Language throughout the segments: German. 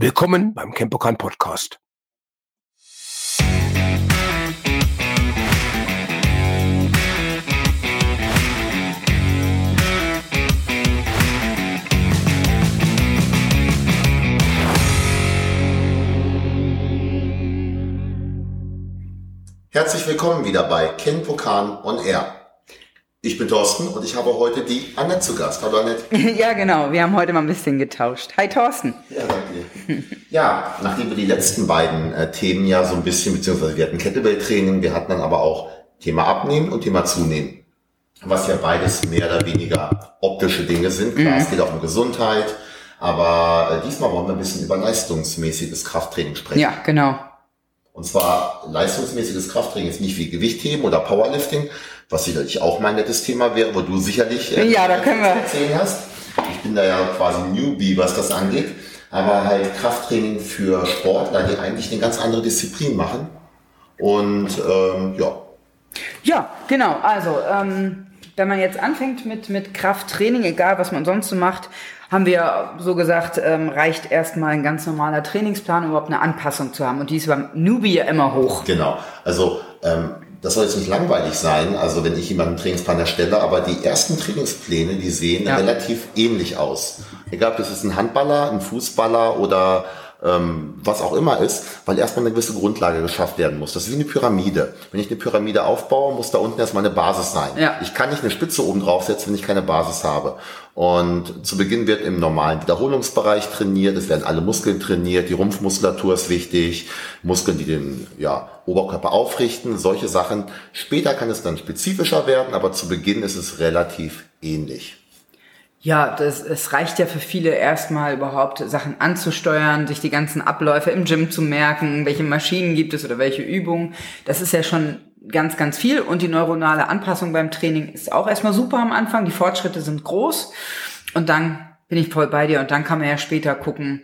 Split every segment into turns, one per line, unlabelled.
Willkommen beim Campokan Podcast.
Herzlich willkommen wieder bei Ken on Air. Ich bin Thorsten und ich habe heute die Annette zu Gast. Hallo Annette.
ja, genau. Wir haben heute mal ein bisschen getauscht. Hi Thorsten.
Ja, danke ja, nachdem wir die letzten beiden äh, Themen ja so ein bisschen, beziehungsweise wir hatten Kettlebell-Training, wir hatten dann aber auch Thema Abnehmen und Thema Zunehmen. Was ja beides mehr oder weniger optische Dinge sind. Klar, mhm. es geht auch um Gesundheit. Aber äh, diesmal wollen wir ein bisschen über leistungsmäßiges Krafttraining sprechen.
Ja, genau.
Und zwar leistungsmäßiges Krafttraining ist nicht wie Gewichtheben oder Powerlifting, was sicherlich auch mein nettes Thema wäre, wo du sicherlich
äh, ja, da können wir. erzählen
hast. Ich bin da ja quasi Newbie, was das angeht. Aber halt Krafttraining für Sportler, die eigentlich eine ganz andere Disziplin machen. Und ähm, ja.
Ja, genau. Also ähm, wenn man jetzt anfängt mit, mit Krafttraining, egal was man sonst so macht, haben wir so gesagt, ähm, reicht erstmal ein ganz normaler Trainingsplan, um überhaupt eine Anpassung zu haben. Und die ist beim Newbie ja immer hoch.
Genau. Also ähm, das soll jetzt nicht langweilig sein, also wenn ich jemanden Trainingsplan erstelle, aber die ersten Trainingspläne, die sehen ja. relativ ähnlich aus. Egal, ob das ist ein Handballer, ein Fußballer oder ähm, was auch immer ist, weil erstmal eine gewisse Grundlage geschafft werden muss. Das ist wie eine Pyramide. Wenn ich eine Pyramide aufbaue, muss da unten erstmal eine Basis sein. Ja. Ich kann nicht eine Spitze oben draufsetzen, wenn ich keine Basis habe. Und zu Beginn wird im normalen Wiederholungsbereich trainiert, es werden alle Muskeln trainiert, die Rumpfmuskulatur ist wichtig, Muskeln, die den ja, Oberkörper aufrichten, solche Sachen. Später kann es dann spezifischer werden, aber zu Beginn ist es relativ ähnlich.
Ja, das, es reicht ja für viele erstmal überhaupt Sachen anzusteuern, sich die ganzen Abläufe im Gym zu merken, welche Maschinen gibt es oder welche Übungen. Das ist ja schon ganz, ganz viel und die neuronale Anpassung beim Training ist auch erstmal super am Anfang. Die Fortschritte sind groß und dann bin ich voll bei dir und dann kann man ja später gucken,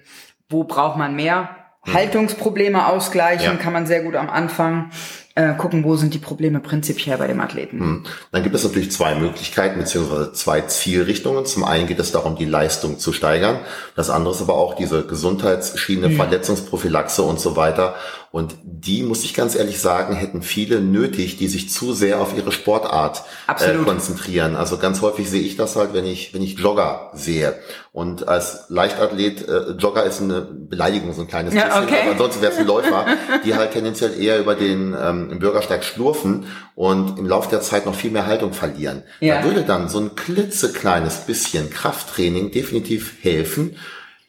wo braucht man mehr. Hm. Haltungsprobleme ausgleichen ja. kann man sehr gut am Anfang äh, gucken, wo sind die Probleme prinzipiell bei dem Athleten. Hm.
Dann gibt es natürlich zwei Möglichkeiten beziehungsweise zwei Zielrichtungen. Zum einen geht es darum, die Leistung zu steigern. Das andere ist aber auch diese Gesundheitsschiene, hm. Verletzungsprophylaxe und so weiter. Und die, muss ich ganz ehrlich sagen, hätten viele nötig, die sich zu sehr auf ihre Sportart äh, konzentrieren. Also ganz häufig sehe ich das halt, wenn ich, wenn ich Jogger sehe. Und als Leichtathlet, äh, Jogger ist eine Beleidigung, so ein kleines
ja, bisschen, okay.
aber ansonsten wäre es ein Läufer, die halt tendenziell eher über den ähm, Bürgersteig schlurfen und im Laufe der Zeit noch viel mehr Haltung verlieren. Ja. Da würde dann so ein klitzekleines bisschen Krafttraining definitiv helfen,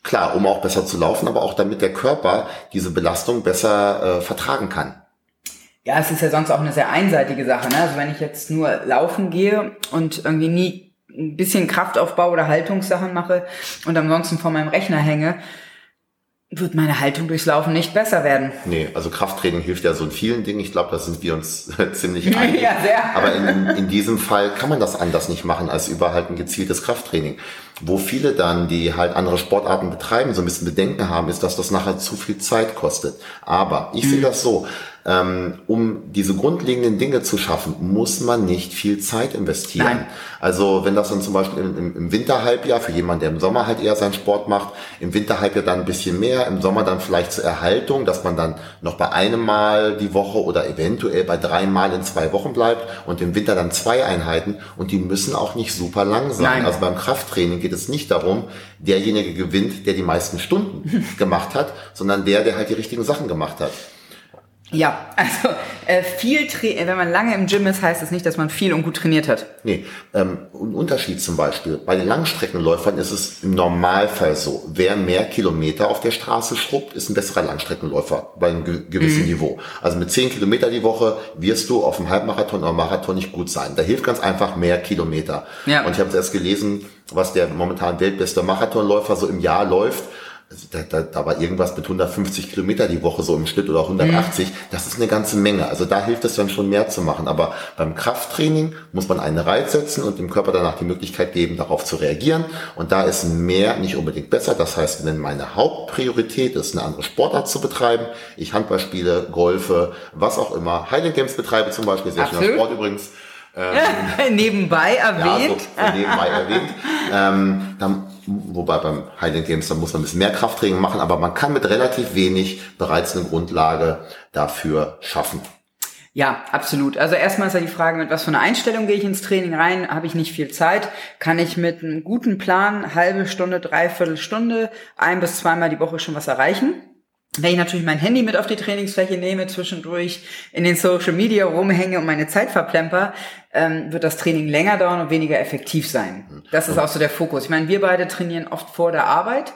Klar, um auch besser zu laufen, aber auch damit der Körper diese Belastung besser äh, vertragen kann.
Ja, es ist ja sonst auch eine sehr einseitige Sache. Ne? Also wenn ich jetzt nur laufen gehe und irgendwie nie ein bisschen Kraftaufbau oder Haltungssachen mache und ansonsten vor meinem Rechner hänge, wird meine Haltung durchs Laufen nicht besser werden.
Nee, also Krafttraining hilft ja so in vielen Dingen. Ich glaube, da sind wir uns ziemlich einig.
ja, sehr.
Aber in, in diesem Fall kann man das anders nicht machen als über halt ein gezieltes Krafttraining. Wo viele dann, die halt andere Sportarten betreiben, so ein bisschen Bedenken haben, ist, dass das nachher zu viel Zeit kostet. Aber ich mhm. sehe das so, ähm, um diese grundlegenden Dinge zu schaffen, muss man nicht viel Zeit investieren. Nein. Also wenn das dann zum Beispiel im, im Winterhalbjahr, für jemanden, der im Sommer halt eher seinen Sport macht, im Winterhalbjahr dann ein bisschen mehr, im Sommer dann vielleicht zur Erhaltung, dass man dann noch bei einem Mal die Woche oder eventuell bei drei Mal in zwei Wochen bleibt und im Winter dann zwei Einheiten und die müssen auch nicht super lang sein. Nein. Also beim Krafttraining geht es nicht darum, derjenige gewinnt, der die meisten Stunden gemacht hat, sondern der, der halt die richtigen Sachen gemacht hat.
Ja, also äh, viel, wenn man lange im Gym ist, heißt das nicht, dass man viel und gut trainiert hat.
Nee, ähm, ein Unterschied zum Beispiel. Bei den Langstreckenläufern ist es im Normalfall so, wer mehr Kilometer auf der Straße schrubbt, ist ein besserer Langstreckenläufer bei einem ge gewissen mhm. Niveau. Also mit 10 Kilometer die Woche wirst du auf dem Halbmarathon oder Marathon nicht gut sein. Da hilft ganz einfach mehr Kilometer. Ja. Und ich habe erst gelesen, was der momentan weltbeste Marathonläufer so im Jahr läuft da, da, da war irgendwas mit 150 Kilometer die Woche so im Schnitt oder 180. Mhm. Das ist eine ganze Menge. Also da hilft es dann schon mehr zu machen. Aber beim Krafttraining muss man einen Reiz setzen und dem Körper danach die Möglichkeit geben, darauf zu reagieren. Und da ist mehr nicht unbedingt besser. Das heißt, wenn meine Hauptpriorität ist, eine andere Sportart zu betreiben, ich Handball spiele, Golfe, was auch immer, Highland Games betreibe zum Beispiel, sehr schöner Sport übrigens.
Ähm, nebenbei erwähnt.
Ja, so, nebenbei erwähnt. Ähm, dann wobei beim Highland Games, da muss man ein bisschen mehr Krafttraining machen, aber man kann mit relativ wenig bereits eine Grundlage dafür schaffen.
Ja, absolut. Also erstmal ist ja die Frage, mit was für einer Einstellung gehe ich ins Training rein? Habe ich nicht viel Zeit? Kann ich mit einem guten Plan, halbe Stunde, dreiviertel Stunde, ein bis zweimal die Woche schon was erreichen? Wenn ich natürlich mein Handy mit auf die Trainingsfläche nehme, zwischendurch in den Social Media rumhänge und meine Zeit verplemper, ähm, wird das Training länger dauern und weniger effektiv sein. Das ist auch so der Fokus. Ich meine, wir beide trainieren oft vor der Arbeit.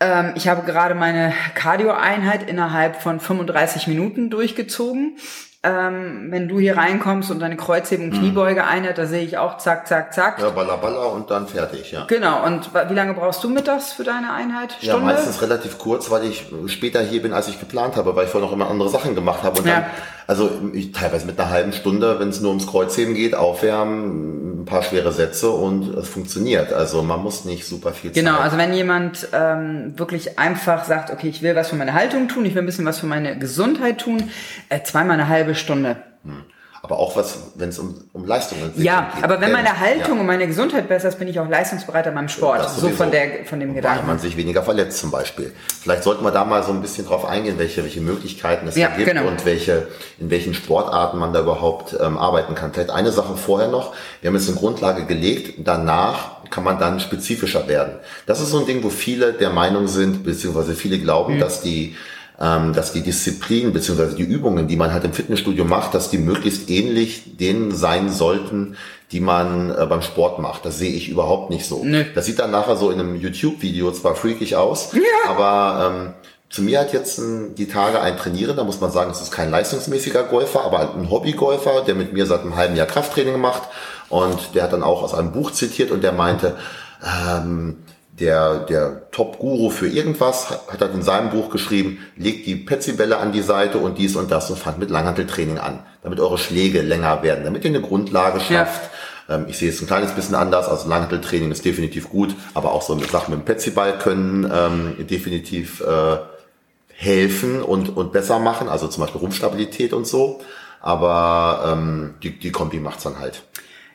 Ähm, ich habe gerade meine Cardio-Einheit innerhalb von 35 Minuten durchgezogen ähm, wenn du hier reinkommst und deine Kreuzheben mhm. Kniebeuge einheit, da sehe ich auch zack, zack, zack.
Ja, balla, balla und dann fertig, ja.
Genau. Und wie lange brauchst du mittags für deine Einheit?
Stunde? Ja, meistens relativ kurz, weil ich später hier bin, als ich geplant habe, weil ich vorher noch immer andere Sachen gemacht habe. Und ja. dann, also ich, teilweise mit einer halben Stunde, wenn es nur ums Kreuzheben geht, aufwärmen, ein paar schwere Sätze und es funktioniert. Also man muss nicht super viel
Genau, Zeit. also wenn jemand ähm, wirklich einfach sagt, okay, ich will was für meine Haltung tun, ich will ein bisschen was für meine Gesundheit tun, äh, zweimal eine halbe Stunde. Hm.
Aber auch was, wenn es um, um Leistungen
geht. Ja, aber wenn meine Haltung ja. und meine Gesundheit besser ist, bin ich auch leistungsbereiter beim Sport. So von der, von dem Gedanken.
Weil man sich weniger verletzt zum Beispiel. Vielleicht sollten wir da mal so ein bisschen drauf eingehen, welche, welche Möglichkeiten es ja, da gibt genau. und welche, in welchen Sportarten man da überhaupt ähm, arbeiten kann. Vielleicht eine Sache vorher noch. Wir haben jetzt eine Grundlage gelegt. Danach kann man dann spezifischer werden. Das ist so ein Ding, wo viele der Meinung sind, beziehungsweise viele glauben, mhm. dass die ähm, dass die Disziplinen beziehungsweise die Übungen, die man halt im Fitnessstudio macht, dass die möglichst ähnlich denen sein sollten, die man äh, beim Sport macht. Das sehe ich überhaupt nicht so. Nee. Das sieht dann nachher so in einem YouTube-Video zwar freakig aus, ja. aber ähm, zu mir hat jetzt ein, die Tage ein Trainierender, muss man sagen, es ist kein leistungsmäßiger Golfer, aber ein Hobbygolfer, der mit mir seit einem halben Jahr Krafttraining macht und der hat dann auch aus einem Buch zitiert und der meinte, ähm, der, der Top-Guru für irgendwas, hat, hat in seinem Buch geschrieben, legt die Petsybälle an die Seite und dies und das und fangt mit Langhanteltraining an, damit eure Schläge länger werden, damit ihr eine Grundlage schafft. Ja. Ähm, ich sehe es ein kleines bisschen anders, also Langhanteltraining ist definitiv gut, aber auch so mit Sachen mit dem Petsyball können ähm, definitiv äh, helfen und, und besser machen, also zum Beispiel Rumpfstabilität und so. Aber ähm, die, die Kombi macht's dann halt.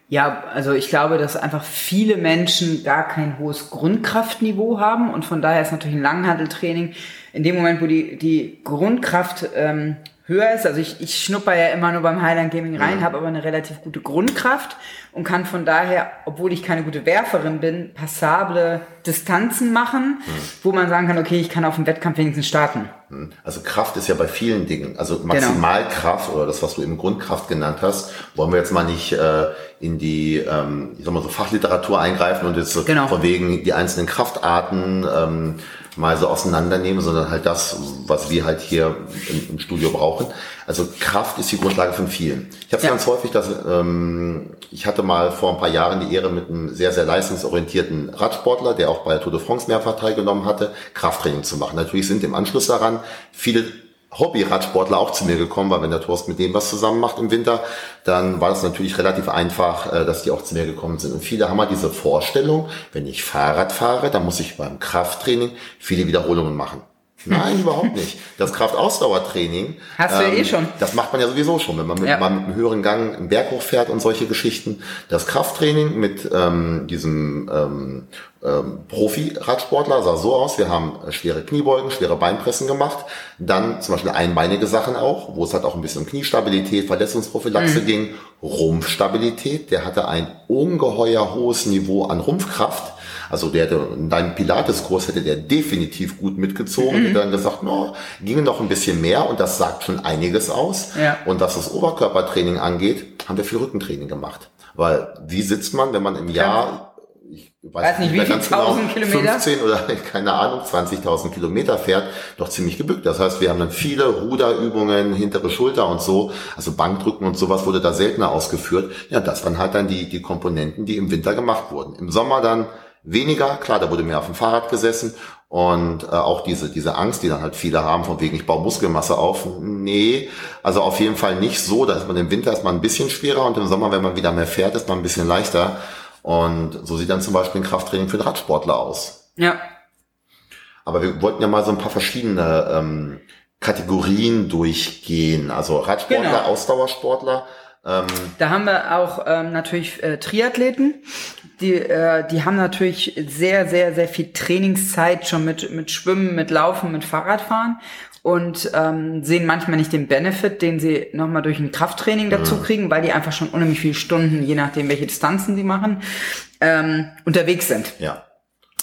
Ja, also ich glaube, dass einfach viele Menschen gar kein hohes Grundkraftniveau haben und von daher ist natürlich ein Langhandeltraining in dem Moment, wo die, die Grundkraft ähm, höher ist. Also ich, ich schnupper ja immer nur beim Highland Gaming rein, ja. habe aber eine relativ gute Grundkraft und kann von daher, obwohl ich keine gute Werferin bin, passable Distanzen machen, mhm. wo man sagen kann, okay, ich kann auf dem Wettkampf wenigstens starten.
Hm. Also Kraft ist ja bei vielen Dingen, also genau. Maximalkraft genau. oder das, was du eben Grundkraft genannt hast, wollen wir jetzt mal nicht äh, in die, ähm, ich sag mal so Fachliteratur eingreifen und jetzt genau. von wegen die einzelnen Kraftarten ähm, mal so auseinandernehmen, sondern halt das, was wir halt hier im, im Studio brauchen. Also Kraft ist die Grundlage von vielen. Ich habe ja. ganz häufig, dass ähm, ich hatte mal vor ein paar Jahren die Ehre mit einem sehr, sehr leistungsorientierten Radsportler, der auch bei der Tour de France mehrfach teilgenommen hatte, Krafttraining zu machen. Natürlich sind im Anschluss daran viele Hobby-Radsportler auch zu mir gekommen, weil wenn der Torst mit dem was zusammen macht im Winter, dann war das natürlich relativ einfach, äh, dass die auch zu mir gekommen sind. Und viele haben halt diese Vorstellung, wenn ich Fahrrad fahre, dann muss ich beim Krafttraining viele Wiederholungen machen. Nein, überhaupt nicht. Das Kraftausdauertraining.
Hast du ähm, eh schon.
Das macht man ja sowieso schon, wenn man mit, ja. mal mit einem höheren Gang einen Berg hochfährt und solche Geschichten. Das Krafttraining mit ähm, diesem ähm, ähm, Profi-Radsportler sah so aus. Wir haben schwere Kniebeugen, schwere Beinpressen gemacht. Dann zum Beispiel einbeinige Sachen auch, wo es halt auch ein bisschen um Kniestabilität, Verletzungsprophylaxe mhm. ging. Rumpfstabilität. Der hatte ein ungeheuer hohes Niveau an Rumpfkraft also der hätte, in deinem Pilates-Kurs hätte der definitiv gut mitgezogen. Mhm. Hätte dann gesagt, no, ginge noch ein bisschen mehr und das sagt schon einiges aus. Ja. Und was das Oberkörpertraining angeht, haben wir viel Rückentraining gemacht. Weil wie sitzt man, wenn man im Jahr
ich weiß, weiß nicht, wie viel genau, Kilometer?
15 oder keine Ahnung, 20.000 Kilometer fährt, doch ziemlich gebückt. Das heißt, wir haben dann viele Ruderübungen, hintere Schulter und so, also Bankdrücken und sowas wurde da seltener ausgeführt. Ja, das waren halt dann die, die Komponenten, die im Winter gemacht wurden. Im Sommer dann weniger. Klar, da wurde mehr auf dem Fahrrad gesessen und äh, auch diese, diese Angst, die dann halt viele haben, von wegen, ich baue Muskelmasse auf. Nee, also auf jeden Fall nicht so. Da ist man im Winter erstmal ein bisschen schwerer und im Sommer, wenn man wieder mehr fährt, ist man ein bisschen leichter. Und so sieht dann zum Beispiel ein Krafttraining für den Radsportler aus.
Ja.
Aber wir wollten ja mal so ein paar verschiedene ähm, Kategorien durchgehen. Also Radsportler, genau. Ausdauersportler. Ähm,
Da haben wir auch ähm, natürlich äh, Triathleten, die, äh, die haben natürlich sehr, sehr, sehr viel Trainingszeit schon mit, mit Schwimmen, mit Laufen, mit Fahrradfahren und ähm, sehen manchmal nicht den Benefit, den sie nochmal durch ein Krafttraining dazu kriegen, weil die einfach schon unheimlich viele Stunden, je nachdem welche Distanzen sie machen, ähm, unterwegs sind.
ja.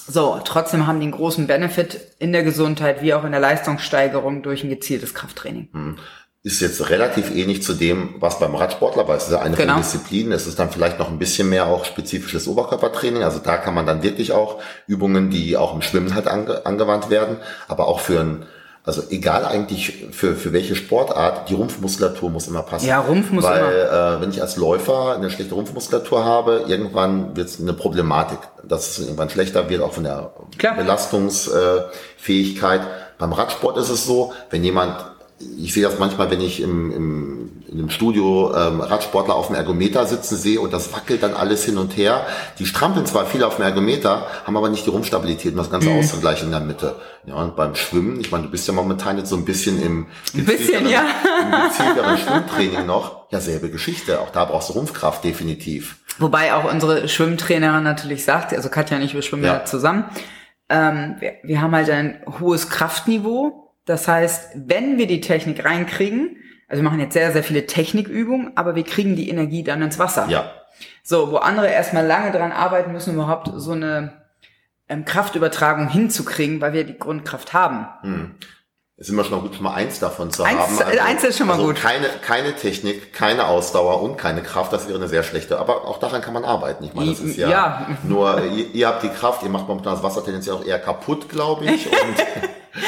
So, trotzdem haben die einen großen Benefit in der Gesundheit wie auch in der Leistungssteigerung durch ein gezieltes Krafttraining.
Ist jetzt relativ ähnlich zu dem, was beim Radsportler war. Es ist ja eine
Genau.
von Disziplinen. Es ist dann vielleicht noch ein bisschen mehr auch spezifisches Oberkörpertraining. Also da kann man dann wirklich auch Übungen, die auch im Schwimmen halt ange angewandt werden, aber auch für ein also egal eigentlich für, für welche Sportart, die Rumpfmuskulatur muss immer passen.
Ja, Rumpf muss
Weil,
immer.
Äh, wenn ich als Läufer eine schlechte Rumpfmuskulatur habe, irgendwann wird es eine Problematik, dass es irgendwann schlechter wird, auch von der
Klar.
Belastungsfähigkeit. Beim Radsport ist es so, wenn jemand, ich sehe das manchmal, wenn ich im, im, in einem Studio ähm, Radsportler auf dem Ergometer sitzen sehe und das wackelt dann alles hin und her. Die strampeln zwar viel auf dem Ergometer, haben aber nicht die Rumpfstabilität, um das Ganze auszugleichen in der Mitte. Ja, und beim Schwimmen, ich meine, du bist ja momentan jetzt so ein bisschen im
bisschen,
gezielteren-
ja.
im gezielteren Schwimmtraining noch. Ja, selbe Geschichte. Auch da brauchst du Rumpfkraft definitiv.
Wobei auch unsere Schwimmtrainerin natürlich sagt, also Katja und ich, wir schwimmen ja,
Ja.
zusammen, ähm, wir, wir haben halt ein hohes Kraftniveau. Das heißt, wenn wir die Technik reinkriegen, also wir machen jetzt sehr, sehr viele Technikübungen, aber wir kriegen die Energie dann ins Wasser.
Ja.
So, wo andere erstmal lange dran arbeiten müssen, überhaupt so eine ähm, Kraftübertragung hinzukriegen, weil wir die Grundkraft haben.
ist immer schon mal gut, schon mal eins davon zu
Eins-
haben.
äh, eins ist schon mal
also
gut.
Keine, keine Technik, keine Ausdauer und keine Kraft, das wäre eine sehr schlechte. Aber auch daran kann man arbeiten. Ich meine, das ist ja,
Ja.
nur, ihr, ihr habt die Kraft, ihr macht momentan das Wasser tendenziell auch eher kaputt, glaube ich. Und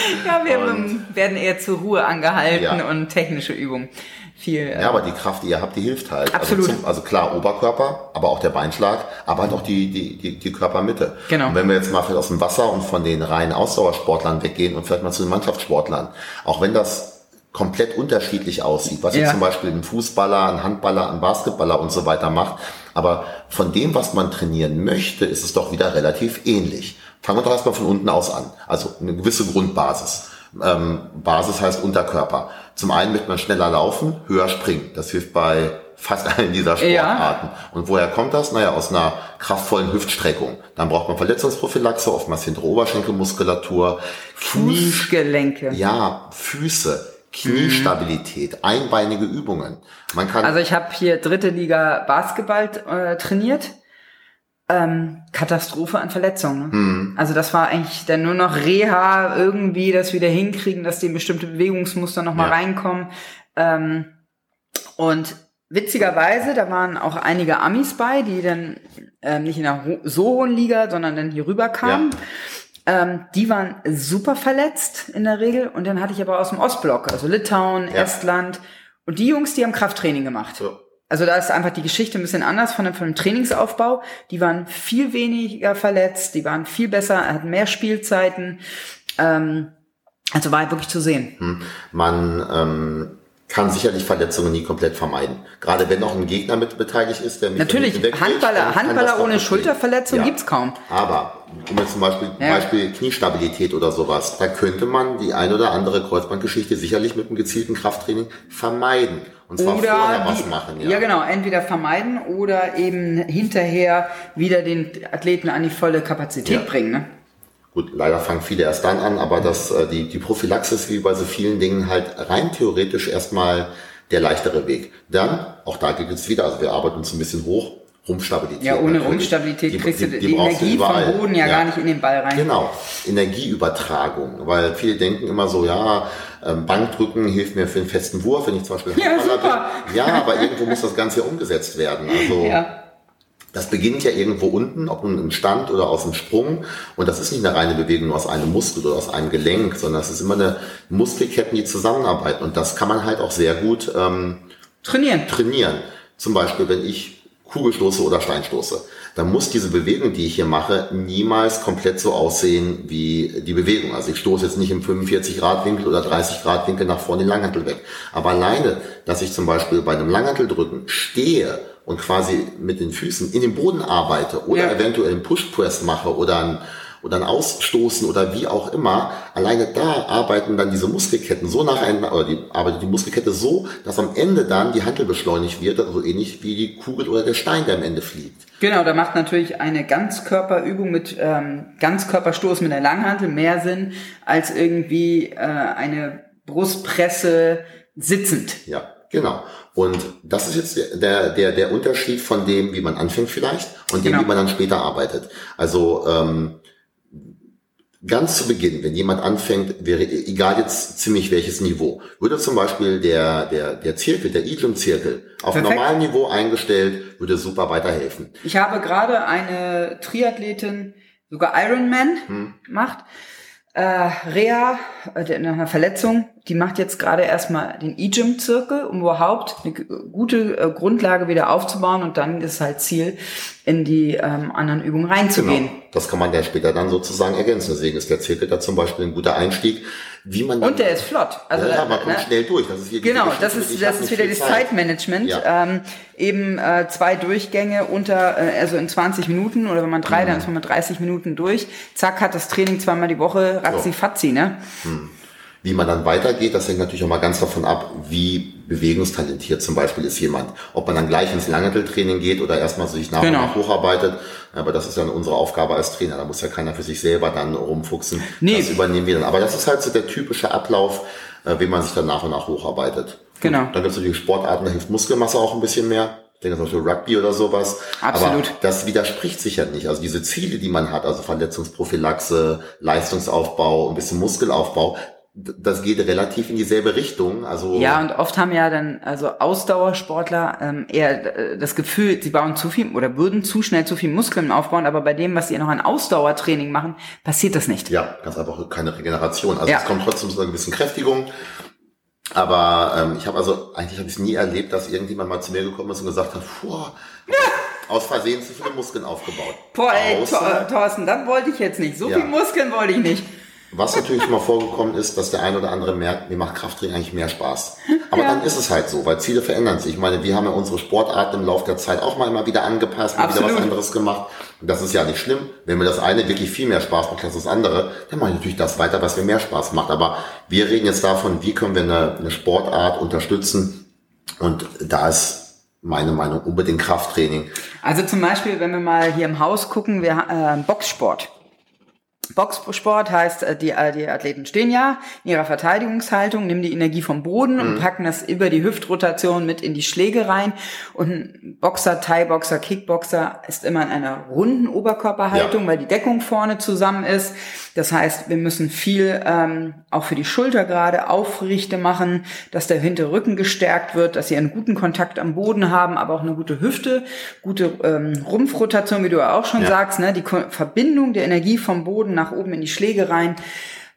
Ja, wir
Und-
werden eher zur Ruhe angehalten
Ja.
und technische Übungen. Viel. äh,
ja, aber die Kraft, die ihr habt, die hilft halt.
Absolut.
Also, zum, also klar, Oberkörper, aber auch der Beinschlag, aber halt auch die, die, die, die Körpermitte.
Genau.
Und wenn wir jetzt mal vielleicht aus dem Wasser und von den reinen Ausdauersportlern weggehen und vielleicht mal zu den Mannschaftssportlern, auch wenn das komplett unterschiedlich aussieht, was
Ja.
jetzt zum Beispiel ein Fußballer, ein Handballer, ein Basketballer und so weiter macht, aber von dem, was man trainieren möchte, ist es doch wieder relativ ähnlich. Fangen wir doch erstmal von unten aus an. Also eine gewisse Grundbasis. Ähm, Basis heißt Unterkörper. Zum einen möchte man schneller laufen, höher springen. Das hilft bei fast allen dieser Sportarten. Und woher kommt das? Naja, aus einer kraftvollen Hüftstreckung. Dann braucht man Verletzungsprophylaxe, oftmals hintere Oberschenkelmuskulatur, Knie,
Fußgelenke.
ja, Füße, Kniestabilität, einbeinige Übungen. Man kann,
Also ich habe hier dritte Liga Basketball äh, trainiert. Ähm, Katastrophe an Verletzungen. Ne?
Hm.
Also das war eigentlich dann nur noch Reha, irgendwie das wieder hinkriegen, dass die in bestimmte Bewegungsmuster nochmal
Ja.
reinkommen. Ähm, und witzigerweise, da waren auch einige Amis bei, die dann ähm, nicht in ho so hohen Liga, sondern dann hier rüber kamen. Ähm, die waren super verletzt in der Regel. Und dann hatte ich aber aus dem Ostblock, also Litauen,
Ja.
Estland. Und die Jungs, die haben Krafttraining gemacht.
so,
Also da ist einfach die Geschichte ein bisschen anders von dem, von dem Trainingsaufbau. Die waren viel weniger verletzt, die waren viel besser, hatten mehr Spielzeiten. Ähm, also war wirklich zu sehen.
Hm. man ähm, kann sicherlich Verletzungen nie komplett vermeiden. Gerade wenn auch ein Gegner mit beteiligt ist, der mit
Natürlich, Handballer, Handballer ohne. Schulterverletzung
Ja.
gibt's kaum.
Aber, um jetzt zum Beispiel,
Ja.
Beispiel Kniestabilität oder sowas, da könnte man die ein oder andere Kreuzbandgeschichte sicherlich mit einem gezielten Krafttraining vermeiden. Und zwar vorher was machen.
ja. genau, entweder vermeiden oder eben hinterher wieder den Athleten an die volle Kapazität
Ja.
bringen. Ne?
Gut, leider fangen viele erst dann an, aber das, äh, die, die Prophylaxe ist wie bei so vielen Dingen halt rein theoretisch erstmal der leichtere Weg. Dann, auch da geht es wieder, also wir arbeiten uns ein bisschen hoch, Rumpfstabilität.
Ja, ohne. Rumpfstabilität kriegst du die,
brauchst du
Energie vom. Boden ja, gar nicht in den Ball rein.
Genau, Energieübertragung, weil viele denken immer so, ja, ähm, Bankdrücken hilft mir für einen festen Wurf, wenn ich zum Beispiel
Ja,
Handballer
super.
bin. Ja, aber irgendwo muss das Ganze ja umgesetzt werden. Also
Ja.
das beginnt ja irgendwo unten, ob nun im Stand oder aus dem Sprung. Und das ist nicht eine reine Bewegung nur aus einem Muskel oder aus einem Gelenk, sondern es ist immer eine Muskelketten, die zusammenarbeiten. Und das kann man halt auch sehr gut ähm,
Trainieren.
trainieren. Zum Beispiel, wenn ich Kugelstoße oder Steinstoße, dann muss diese Bewegung, die ich hier mache, niemals komplett so aussehen wie die Bewegung. Also ich stoße jetzt nicht im 45 Grad Winkel oder 30 Grad Winkel nach vorne den Langhantel weg. Aber alleine, dass ich zum Beispiel bei einem Langhanteldrücken stehe und quasi mit den Füßen in den Boden arbeite oder
Ja.
eventuell einen Push-Press mache oder ein oder ein Ausstoßen oder wie auch immer, alleine da arbeiten dann diese Muskelketten so nacheinander, oder die, arbeitet die Muskelkette so, dass am Ende dann die Handel beschleunigt wird, also ähnlich wie die Kugel oder der Stein, der am Ende fliegt.
Genau, da macht natürlich eine Ganzkörperübung mit ähm, Ganzkörperstoß mit der Langhantel mehr Sinn als irgendwie äh, eine Brustpresse sitzend.
Ja, genau. Und das ist jetzt der, der, der Unterschied von dem, wie man anfängt vielleicht und dem,
Genau.
wie man dann später arbeitet. Also ähm, ganz zu Beginn, wenn jemand anfängt, wäre egal jetzt ziemlich welches Niveau, würde zum Beispiel der, der, der Zirkel, der Idlum-Zirkel auf
Perfekt.
normalem Niveau eingestellt, würde super weiterhelfen.
Ich habe gerade eine Triathletin, sogar Ironman
Hm.
macht, äh, Rea, äh, nach einer Verletzung, die macht jetzt gerade erstmal den E-Gym-Zirkel, um überhaupt eine gute äh, Grundlage wieder aufzubauen und dann ist halt Ziel, in die ähm, anderen Übungen reinzugehen.
Genau. Das kann man ja später dann sozusagen ergänzen. Deswegen ist der Zirkel da zum Beispiel ein guter Einstieg. Wie man
Und der ist flott. Also,
ja, man kommt
ne?
schnell durch. Das ist hier
Genau, das ist, das ist wieder das
Zeit.
Zeitmanagement.
Ja.
Ähm, eben äh, zwei Durchgänge unter, äh, also in 20 Minuten oder wenn man drei,
Mhm.
dann ist man mit 30 Minuten durch. Zack, hat das Training zweimal die Woche, ratzi fatzi, ne?
Wie man dann weitergeht, das hängt natürlich auch mal ganz davon ab, wie bewegungstalentiert zum Beispiel ist jemand. Ob man dann gleich ins Langhanteltraining geht oder erstmal sich nach
Genau.
und nach hocharbeiten. Aber das ist dann unsere Aufgabe als Trainer. Da muss ja keiner für sich selber dann rumfuchsen.
Nee.
Das übernehmen wir dann. Aber das ist halt so der typische Ablauf, äh, wie man sich dann nach und nach hocharbeitet.
Genau.
Und dann gibt es natürlich Sportarten, da hilft Muskelmasse auch ein bisschen mehr. Ich denke zum Beispiel Rugby oder sowas.
Absolut.
Aber das widerspricht sich ja nicht. Also diese Ziele, die man hat, also Verletzungsprophylaxe, Leistungsaufbau, ein bisschen Muskelaufbau, das geht relativ in dieselbe Richtung. Also
Ja, und oft haben ja dann also Ausdauersportler ähm, eher äh, das Gefühl, sie bauen zu viel oder würden zu schnell zu viel Muskeln aufbauen, aber bei dem, was sie noch an Ausdauertraining machen, passiert das nicht.
ja, ganz einfach keine Regeneration. Also
Ja.
es kommt trotzdem zu einer gewissen Kräftigung. Aber ähm, ich habe also, eigentlich habe ich nie erlebt, dass irgendjemand mal zu mir gekommen ist und gesagt hat, puh, aus Versehen zu viele Muskeln aufgebaut.
Boah, ey, Thorsten, das wollte ich jetzt nicht. So
Ja.
viel Muskeln wollte ich nicht.
Was natürlich mal vorgekommen ist, dass der ein oder andere merkt, mir macht Krafttraining eigentlich mehr Spaß. Aber
Ja.
dann ist es halt so, weil Ziele verändern sich. Ich meine, wir haben ja unsere Sportarten im Laufe der Zeit auch mal immer wieder angepasst, mal wieder was anderes gemacht. Und das ist ja nicht schlimm. Wenn mir das eine wirklich viel mehr Spaß macht als das andere, dann mache ich natürlich das weiter, was mir mehr Spaß macht. Aber wir reden jetzt davon, wie können wir eine, eine Sportart unterstützen. Und da ist meine Meinung unbedingt Krafttraining.
Also zum Beispiel, wenn wir mal hier im Haus gucken, wir äh, Boxsport. Boxsport heißt, äh, die, äh, die Athleten stehen ja in ihrer Verteidigungshaltung, nehmen die Energie vom Boden und packen das über die Hüftrotation mit in die Schläge rein. Und ein Boxer, Thai-Boxer, Kickboxer ist immer in einer runden Oberkörperhaltung,
Ja.
weil die Deckung vorne zusammen ist. Das heißt, wir müssen viel ähm, auch für die Schulter gerade Aufrichte machen, dass der hintere Rücken gestärkt wird, dass sie einen guten Kontakt am Boden haben, aber auch eine gute Hüfte, gute ähm, Rumpfrotation, wie du ja auch schon
Ja.
sagst, ne? die Ko Verbindung der Energie vom Boden nach oben in die Schläge rein.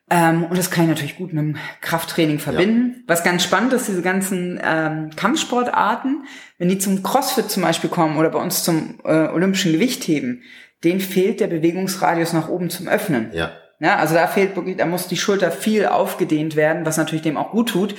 Ähm, und das kann ich natürlich gut mit dem Krafttraining verbinden. Was ganz spannend ist, diese ganzen ähm, Kampfsportarten, wenn die zum CrossFit zum Beispiel kommen oder bei uns zum äh, olympischen Gewichtheben, denen fehlt der Bewegungsradius nach oben zum Öffnen.
Ja.
Ja, also da fehlt wirklich, da muss die Schulter viel aufgedehnt werden, was natürlich dem auch gut tut,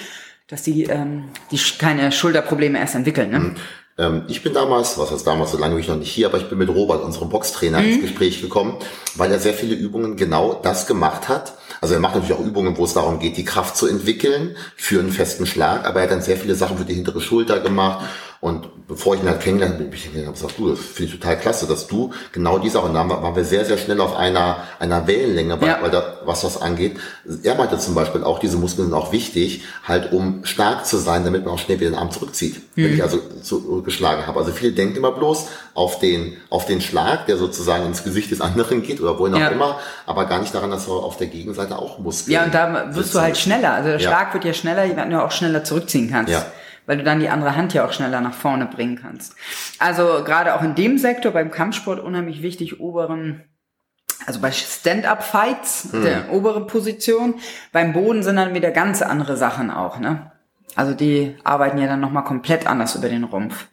dass die, ähm, die keine Schulterprobleme erst entwickeln. Ne?
Ähm, ich bin damals, was heißt damals, so lange bin ich noch nicht hier, aber ich bin mit Robert, unserem Boxtrainer,
Mhm.
ins Gespräch gekommen, weil er sehr viele Übungen genau das gemacht hat. Also er macht natürlich auch Übungen, wo es darum geht, die Kraft zu entwickeln für einen festen Schlag, aber er hat dann sehr viele Sachen für die hintere Schulter gemacht. Und bevor ich ihn halt kennengelernt habe, bin ich und gesagt, du, das finde ich total klasse, dass du genau die Sachen, da waren wir- sehr, sehr schnell auf einer, einer Wellenlänge, weil,
Ja.
weil da, was das angeht. Er meinte zum Beispiel auch, diese Muskeln sind auch wichtig, halt um stark zu sein, damit man auch schnell wieder den Arm zurückzieht. Wenn ich also zurückgeschlagen habe. Also viele denken immer bloß auf den, auf den Schlag, der sozusagen ins Gesicht des anderen geht oder wohin auch
Ja.
immer, aber gar nicht daran, dass wir auf der Gegenseite auch Muskeln
Ja, und da wirst
sitzen
du halt schneller. Also der
Ja.
Schlag wird ja schneller, wenn du auch schneller zurückziehen kannst.
Ja.
Weil du dann die andere Hand ja auch schneller nach vorne bringen kannst. Also gerade auch in dem Sektor beim Kampfsport unheimlich wichtig, oberen, also bei Stand-up-Fights,
Hm.
der obere Position. Beim Boden sind dann wieder ganz andere Sachen auch, ne? Also die arbeiten ja dann nochmal komplett anders über den Rumpf.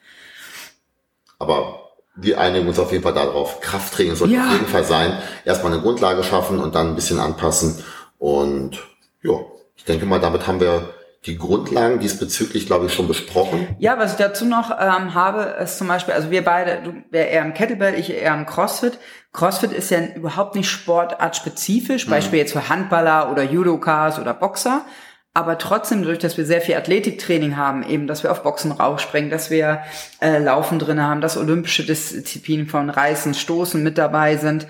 Aber wir einigen uns auf jeden Fall darauf. Krafttraining sollte
Ja.
auf jeden Fall sein. Erstmal eine Grundlage schaffen und dann ein bisschen anpassen. Und ja, ich denke mal, damit haben wir die Grundlagen diesbezüglich, glaube ich, schon besprochen.
Ja, was ich dazu noch ähm, habe, ist zum Beispiel, also wir beide, du wär eher im Kettlebell, ich eher im CrossFit. CrossFit ist ja überhaupt nicht sportartspezifisch, mhm. Beispiel jetzt für Handballer oder Judokas oder Boxer. Aber trotzdem, dadurch, dass wir sehr viel Athletiktraining haben, eben, dass wir auf Boxen rausspringen, dass wir äh, Laufen drin haben, dass olympische Disziplinen von Reißen, Stoßen mit dabei sind,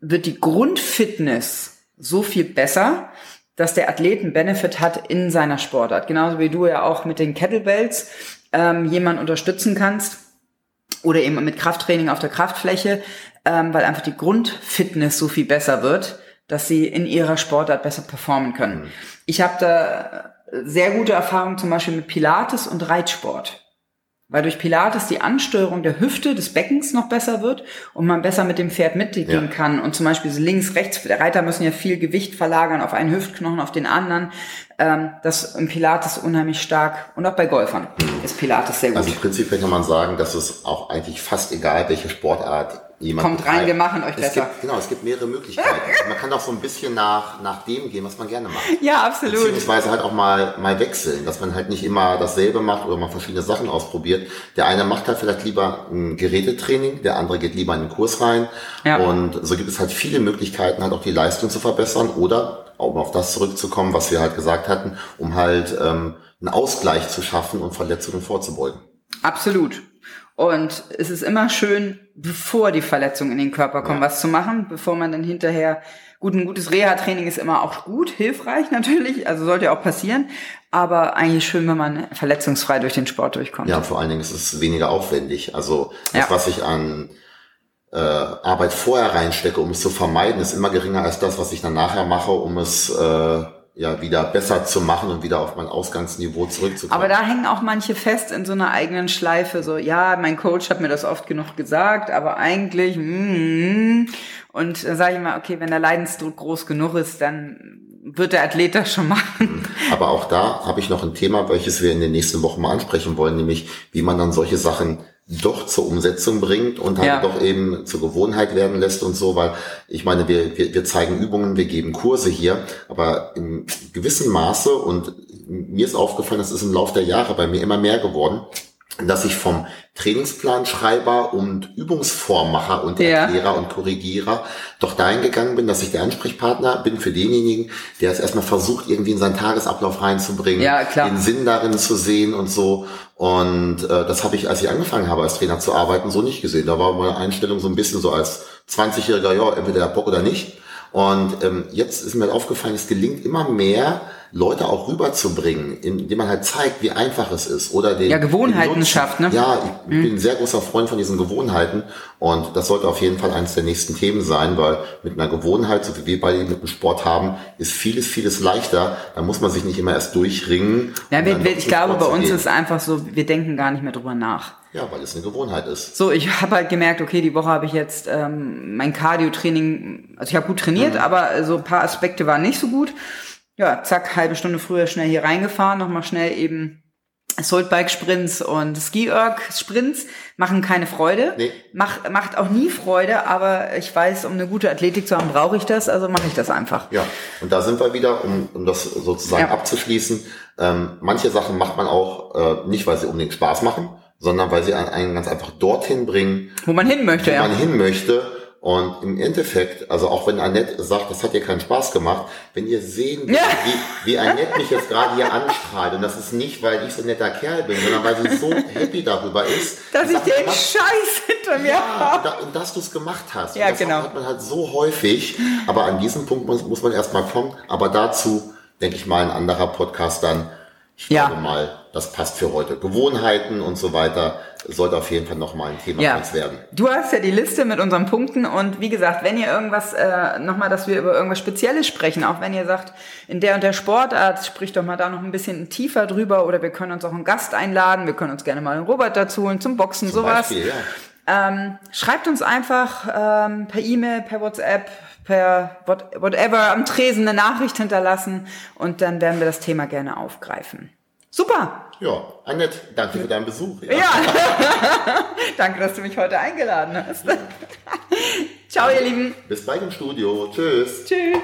wird die Grundfitness so viel besser, dass der Athlet einen Benefit hat in seiner Sportart. Genauso wie du ja auch mit den Kettlebells ähm, jemanden unterstützen kannst oder eben mit Krafttraining auf der Kraftfläche, ähm, weil einfach die Grundfitness so viel besser wird, dass sie in ihrer Sportart besser performen können. Mhm. Ich habe da sehr gute Erfahrungen zum Beispiel mit Pilates und Reitsport weil durch Pilates die Ansteuerung der Hüfte des Beckens noch besser wird und man besser mit dem Pferd mitgehen ja. kann. Und zum Beispiel so links, rechts, der Reiter müssen ja viel Gewicht verlagern auf einen Hüftknochen, auf den anderen. Ähm, das im Pilates unheimlich stark und auch bei Golfern ist Pilates sehr gut.
Also prinzipiell kann man sagen, dass es auch eigentlich fast egal, welche Sportart jemand
Kommt rein, wir machen euch besser.
Gibt, genau, es gibt mehrere Möglichkeiten. man kann auch so ein bisschen nach, nach dem gehen, was man gerne macht.
Ja, absolut.
Beziehungsweise halt auch mal, mal wechseln, dass man halt nicht immer dasselbe macht oder mal verschiedene Sachen ausprobiert. Der eine macht halt vielleicht lieber ein Gerätetraining, der andere geht lieber in den Kurs rein. Ja. Und so gibt es halt viele Möglichkeiten, halt auch die Leistung zu verbessern oder um auf das zurückzukommen, was wir halt gesagt hatten, um halt ähm, einen Ausgleich zu schaffen und Verletzungen vorzubeugen.
Absolut. Und es ist immer schön, bevor die Verletzungen in den Körper kommen, ja. was zu machen, bevor man dann hinterher, gut, ein gutes Reha-Training ist immer auch gut, hilfreich natürlich, also sollte auch passieren, aber eigentlich schön, wenn man verletzungsfrei durch den Sport durchkommt.
Ja, vor allen Dingen ist es weniger aufwendig. Also das, ja. was ich an äh, Arbeit vorher reinstecke, um es zu vermeiden, ist immer geringer als das, was ich dann nachher mache, um es äh, ja wieder besser zu machen und wieder auf mein Ausgangsniveau zurückzukommen.
Aber da hängen auch manche fest in so einer eigenen Schleife, so ja, mein Coach hat mir das oft genug gesagt, aber eigentlich mm, und da sage ich mal, okay, wenn der Leidensdruck groß genug ist, dann wird der Athlet das schon machen.
Aber auch da habe ich noch ein Thema, welches wir in den nächsten Wochen mal ansprechen wollen, nämlich wie man dann solche Sachen doch zur Umsetzung bringt und halt ja. doch eben zur Gewohnheit werden lässt und so, weil ich meine, wir, wir, wir zeigen Übungen, wir geben Kurse hier, aber im gewissen Maße und mir ist aufgefallen, das ist im Laufe der Jahre bei mir immer mehr geworden, dass ich vom Trainingsplanschreiber und Übungsvormacher und Erklärer ja. und Korrigierer doch dahin gegangen bin, dass ich der Ansprechpartner bin für denjenigen, der es erstmal versucht, irgendwie in seinen Tagesablauf reinzubringen,
ja, klar.
den Sinn darin zu sehen und so. Und äh, das habe ich, als ich angefangen habe, als Trainer zu arbeiten, so nicht gesehen. Da war meine Einstellung so ein bisschen so als 20-Jähriger, ja, entweder der Bock oder nicht. Und ähm, jetzt ist mir aufgefallen, es gelingt immer mehr, Leute auch rüberzubringen, indem man halt zeigt, wie einfach es ist. Oder den,
ja, Gewohnheiten den schafft, ne?
Ja, ich mhm. bin ein sehr großer Freund von diesen Gewohnheiten und das sollte auf jeden Fall eines der nächsten Themen sein, weil mit einer Gewohnheit, so wie wir beide mit dem Sport haben, ist vieles, vieles leichter. Da muss man sich nicht immer erst durchringen.
Ja, wir, ich glaube, bei uns ist es einfach so, wir denken gar nicht mehr drüber nach.
Ja, weil es eine Gewohnheit ist.
So, ich habe halt gemerkt, okay, die Woche habe ich jetzt ähm, mein Cardio-Training, also ich habe gut trainiert, mhm. aber so ein paar Aspekte waren nicht so gut ja, zack, halbe Stunde früher schnell hier reingefahren, nochmal schnell eben Assault Bike Sprints und Ski Erg Sprints machen keine Freude. Nee. Mach, macht auch nie Freude, aber ich weiß, um eine gute Athletik zu haben, brauche ich das, also mache ich das einfach.
Ja, und da sind wir wieder, um, um das sozusagen ja. abzuschließen. Ähm, manche Sachen macht man auch äh, nicht, weil sie unbedingt Spaß machen, sondern weil sie einen ganz einfach dorthin bringen,
wo man hin möchte.
Wo ja. man hin möchte und im Endeffekt, also auch wenn Annette sagt, das hat dir keinen Spaß gemacht, wenn ihr sehen, ja. wie, wie Annette mich jetzt gerade hier anstrahlt, und das ist nicht, weil ich so ein netter Kerl bin, sondern weil sie so happy darüber ist.
Dass ich den Scheiß hinter mir ja, habe.
Und, und, dass du es gemacht hast.
Ja,
das
genau.
hat man halt so häufig, aber an diesem Punkt muss, muss man erstmal kommen. Aber dazu, denke ich mal, ein anderer Podcast dann. Ich ja. glaube mal, das passt für heute. Gewohnheiten und so weiter sollte auf jeden Fall nochmal ein Thema ja. werden.
Du hast ja die Liste mit unseren Punkten und wie gesagt, wenn ihr irgendwas, äh, nochmal, dass wir über irgendwas Spezielles sprechen, auch wenn ihr sagt, in der und der Sportart, spricht doch mal da noch ein bisschen tiefer drüber oder wir können uns auch einen Gast einladen, wir können uns gerne mal einen Robert dazu holen zum Boxen, Zum sowas. Beispiel, ja. ähm, schreibt uns einfach ähm, per E-Mail, per WhatsApp, per whatever am Tresen eine Nachricht hinterlassen und dann werden wir das Thema gerne aufgreifen. Super.
Ja, Annette, danke für deinen Besuch.
Ja, ja. danke, dass du mich heute eingeladen hast. Ciao, ihr Lieben.
Bis bald im Studio. Tschüss.
Tschüss.